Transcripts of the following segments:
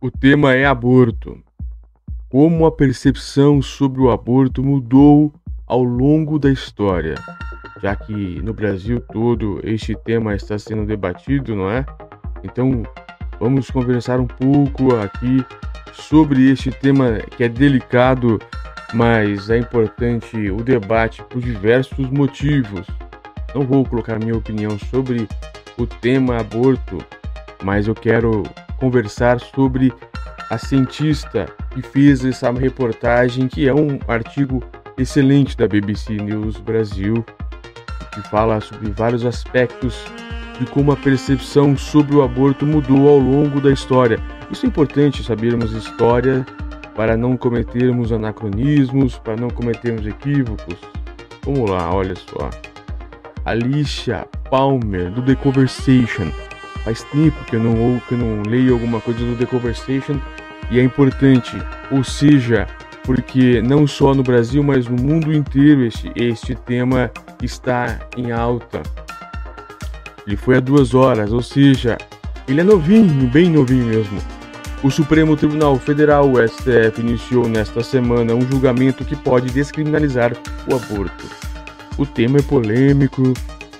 O tema é aborto. Como a percepção sobre o aborto mudou ao longo da história, já que no Brasil todo este tema está sendo debatido, não é? Então, vamos conversar um pouco aqui sobre este tema que é delicado, mas é importante o debate por diversos motivos. Não vou colocar minha opinião sobre o tema aborto, mas eu quero conversar sobre a cientista que fez essa reportagem, que é um artigo excelente da BBC News Brasil, que fala sobre vários aspectos de como a percepção sobre o aborto mudou ao longo da história. Isso é importante sabermos história para não cometermos anacronismos, para não cometermos equívocos. Vamos lá, olha só. Alicia Palmer, do The Conversation. Faz tempo que eu não, que eu não leio alguma coisa do The Conversation e é importante, ou seja, porque não só no Brasil, mas no mundo inteiro este, este tema está em alta. Ele foi há duas horas, ou seja, ele é novinho, bem novinho mesmo. O Supremo Tribunal Federal, o STF, iniciou nesta semana um julgamento que pode descriminalizar o aborto. O tema é polêmico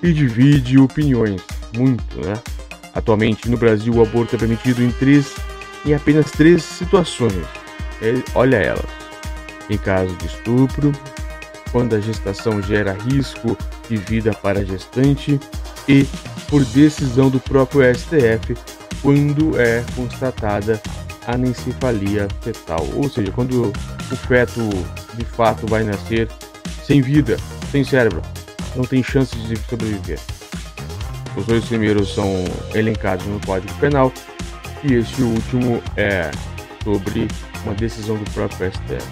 e divide opiniões, muito, né? Atualmente no Brasil o aborto é permitido em três, em apenas três situações. É, olha elas: em caso de estupro, quando a gestação gera risco de vida para a gestante e por decisão do próprio STF quando é constatada anencefalia fetal, ou seja, quando o feto de fato vai nascer sem vida, sem cérebro, não tem chance de sobreviver. Os dois primeiros são elencados no Código Penal e este último é sobre uma decisão do próprio STF.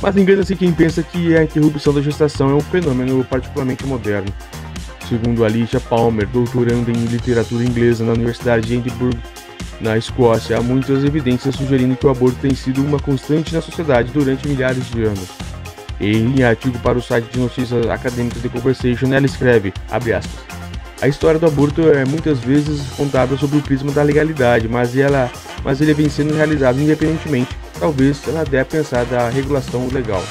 Mas engana-se quem pensa que a interrupção da gestação é um fenômeno particularmente moderno. Segundo Alicia Palmer, doutoranda em literatura inglesa na Universidade de Edinburgh, na Escócia, há muitas evidências sugerindo que o aborto tem sido uma constante na sociedade durante milhares de anos. Em artigo para o site de notícias acadêmicas The Conversation, ela escreve, aspas, a história do aborto é muitas vezes contada sob o prisma da legalidade, mas, ela, mas ele vem sendo realizado independentemente. Talvez ela deva pensar da regulação legal.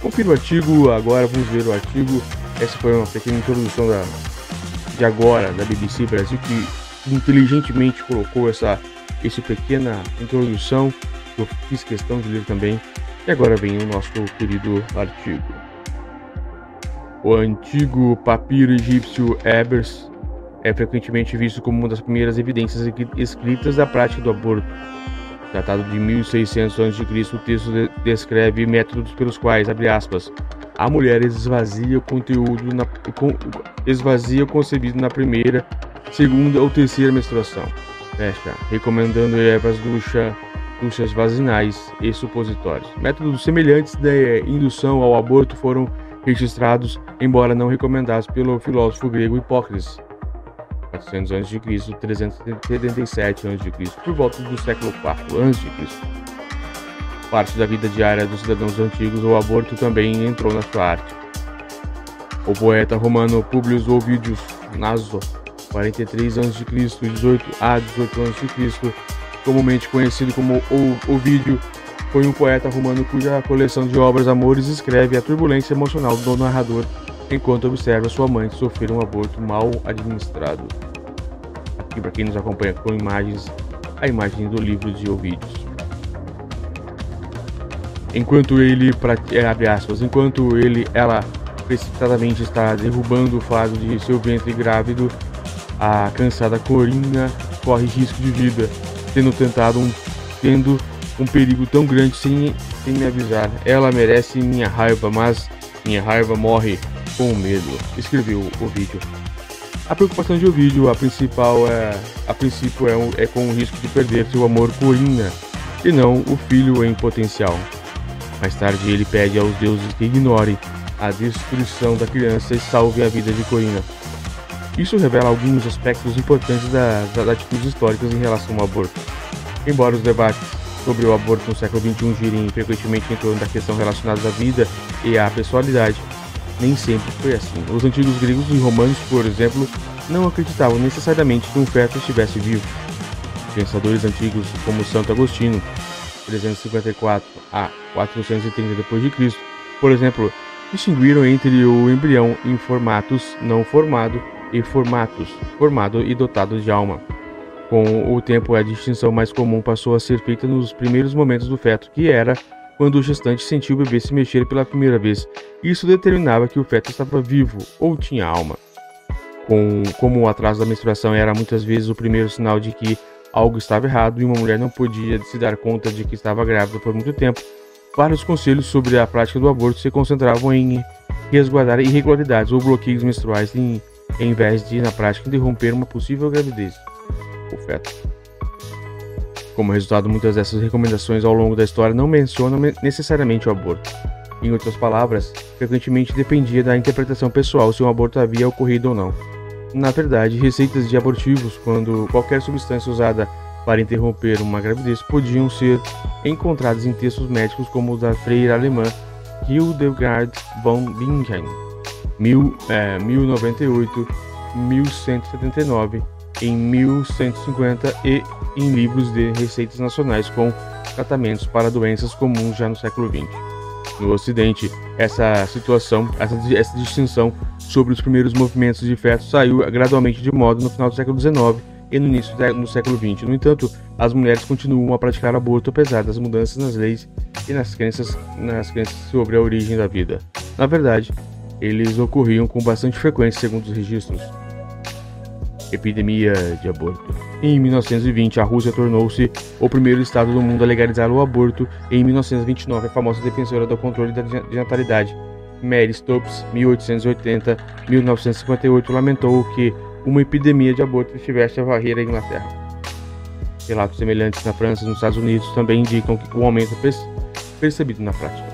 Confira o artigo agora, vamos ver o artigo essa foi uma pequena introdução da, de agora da BBC Brasil que inteligentemente colocou essa, essa pequena introdução eu fiz questão de ler também. E agora vem o nosso querido artigo. O antigo papiro egípcio Ebers é frequentemente visto como uma das primeiras evidências escritas da prática do aborto. Tratado de 1600 a.C., o texto descreve métodos pelos quais, abre aspas, a mulher esvazia o conteúdo na, esvazia o concebido na primeira, segunda ou terceira menstruação. Fecha, recomendando ervas ducha, duchas vaginais e supositórios. Métodos semelhantes de indução ao aborto foram registrados, embora não recomendados pelo filósofo grego Hipócrates. 400 a.C., 377 a.C., por volta do século IV a.C parte da vida diária dos cidadãos antigos, o aborto também entrou na sua arte. O poeta romano Publius Ovidius Naso, 43 a.C., 18 a 18 a.C., comumente conhecido como Ovídio, foi um poeta romano cuja coleção de obras Amores escreve a turbulência emocional do narrador enquanto observa sua mãe sofrer um aborto mal administrado. Aqui, para quem nos acompanha com imagens, a imagem do livro de Ovídios enquanto ele é, abre aspas, enquanto ele ela precipitadamente está derrubando o fardo de seu ventre grávido, a cansada Corinha corre risco de vida, tendo tentado um, tendo um perigo tão grande sem, sem me avisar. Ela merece minha raiva, mas minha raiva morre com medo. Escreveu o vídeo. A preocupação de Ovídio, a principal é, a princípio é, é com o risco de perder seu amor Corinha e não o filho em potencial. Mais tarde, ele pede aos deuses que ignorem a destruição da criança e salve a vida de Corina. Isso revela alguns aspectos importantes das, das atitudes históricas em relação ao aborto. Embora os debates sobre o aborto no século XXI girem frequentemente em torno da questão relacionada à vida e à pessoalidade, nem sempre foi assim. Os antigos gregos e romanos, por exemplo, não acreditavam necessariamente que um feto estivesse vivo. Pensadores antigos como Santo Agostinho, 354 a 430 d.C., por exemplo, distinguiram entre o embrião em formatos não formado e formatos formado e dotado de alma. Com o tempo, a distinção mais comum passou a ser feita nos primeiros momentos do feto, que era quando o gestante sentiu o bebê se mexer pela primeira vez. Isso determinava que o feto estava vivo ou tinha alma. Com, como o atraso da menstruação era muitas vezes o primeiro sinal de que algo estava errado e uma mulher não podia se dar conta de que estava grávida por muito tempo, vários conselhos sobre a prática do aborto se concentravam em resguardar irregularidades ou bloqueios menstruais em, em vez de, na prática, interromper uma possível gravidez. Feto. Como resultado, muitas dessas recomendações ao longo da história não mencionam necessariamente o aborto. Em outras palavras, frequentemente dependia da interpretação pessoal se um aborto havia ocorrido ou não. Na verdade, receitas de abortivos, quando qualquer substância usada para interromper uma gravidez, podiam ser encontradas em textos médicos como o da freira alemã Hildegard von Bingen, 1098, 1179, em 1150 e em livros de receitas nacionais com tratamentos para doenças comuns já no século XX. No Ocidente, essa situação, essa, essa distinção sobre os primeiros movimentos de feto saiu gradualmente de moda no final do século XIX e no início do século XX. No entanto, as mulheres continuam a praticar aborto apesar das mudanças nas leis e nas crenças, nas crenças sobre a origem da vida. Na verdade, eles ocorriam com bastante frequência, segundo os registros. Epidemia de aborto. Em 1920, a Rússia tornou-se o primeiro estado do mundo a legalizar o aborto. Em 1929, a famosa defensora do controle da natalidade, Mary Stopes, 1880-1958, lamentou que uma epidemia de aborto estivesse a varrer a Inglaterra. Relatos semelhantes na França e nos Estados Unidos também indicam que o aumento percebido na prática.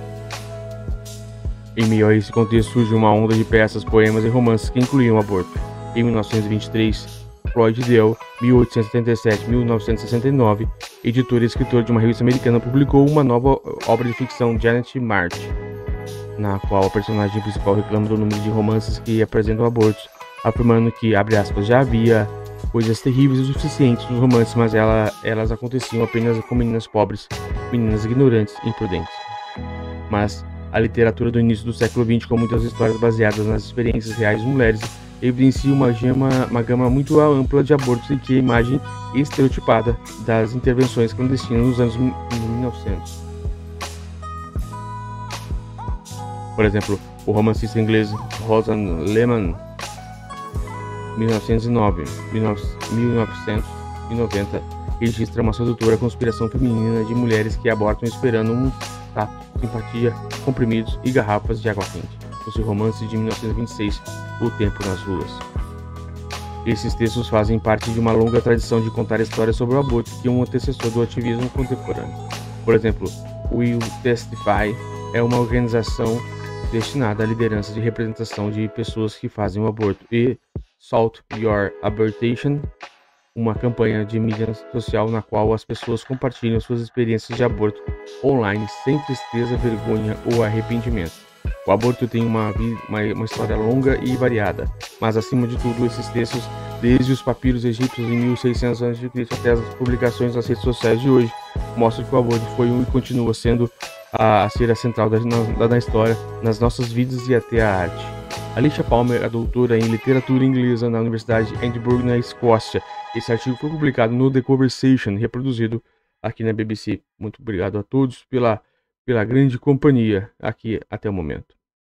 Em meio a esse contexto surge uma onda de peças, poemas e romances que incluíam aborto. Em 1923, Floyd Dell, 1877-1969, editor e escritor de uma revista americana, publicou uma nova obra de ficção, Janet March, na qual a personagem principal reclama do número de romances que apresentam abortos, afirmando que, abre aspas, já havia coisas terríveis o suficiente nos romances, mas ela, elas aconteciam apenas com meninas pobres, meninas ignorantes e imprudentes. Mas a literatura do início do século XX, com muitas histórias baseadas nas experiências reais de mulheres, evidencia uma gama, uma gama muito ampla de abortos e que a imagem estereotipada das intervenções clandestinas nos anos 1900. Por exemplo, o romancista inglês Rosan Lehman 1909, 1990, registra uma sedutora conspiração feminina de mulheres que abortam esperando um tato, simpatia, comprimidos e garrafas de água quente. O seu romance de 1926, O Tempo nas Ruas. Esses textos fazem parte de uma longa tradição de contar histórias sobre o aborto que é um antecessor do ativismo contemporâneo. Por exemplo, Will Testify é uma organização destinada à liderança de representação de pessoas que fazem o aborto e Salt Your Abortation, uma campanha de mídia social na qual as pessoas compartilham suas experiências de aborto online sem tristeza, vergonha ou arrependimento. O aborto tem uma, uma, uma história longa e variada, mas acima de tudo, esses textos, desde os papiros egípcios em 1600 a.C. até as publicações nas redes sociais de hoje, mostram que o aborto foi um e continua sendo a, a ser a central da, da, da história, nas nossas vidas e até a arte. Alicia Palmer é doutora em literatura inglesa na Universidade de Edinburgh, na Escócia. Esse artigo foi publicado no The Conversation, reproduzido aqui na BBC. Muito obrigado a todos pela, pela grande companhia aqui até o momento.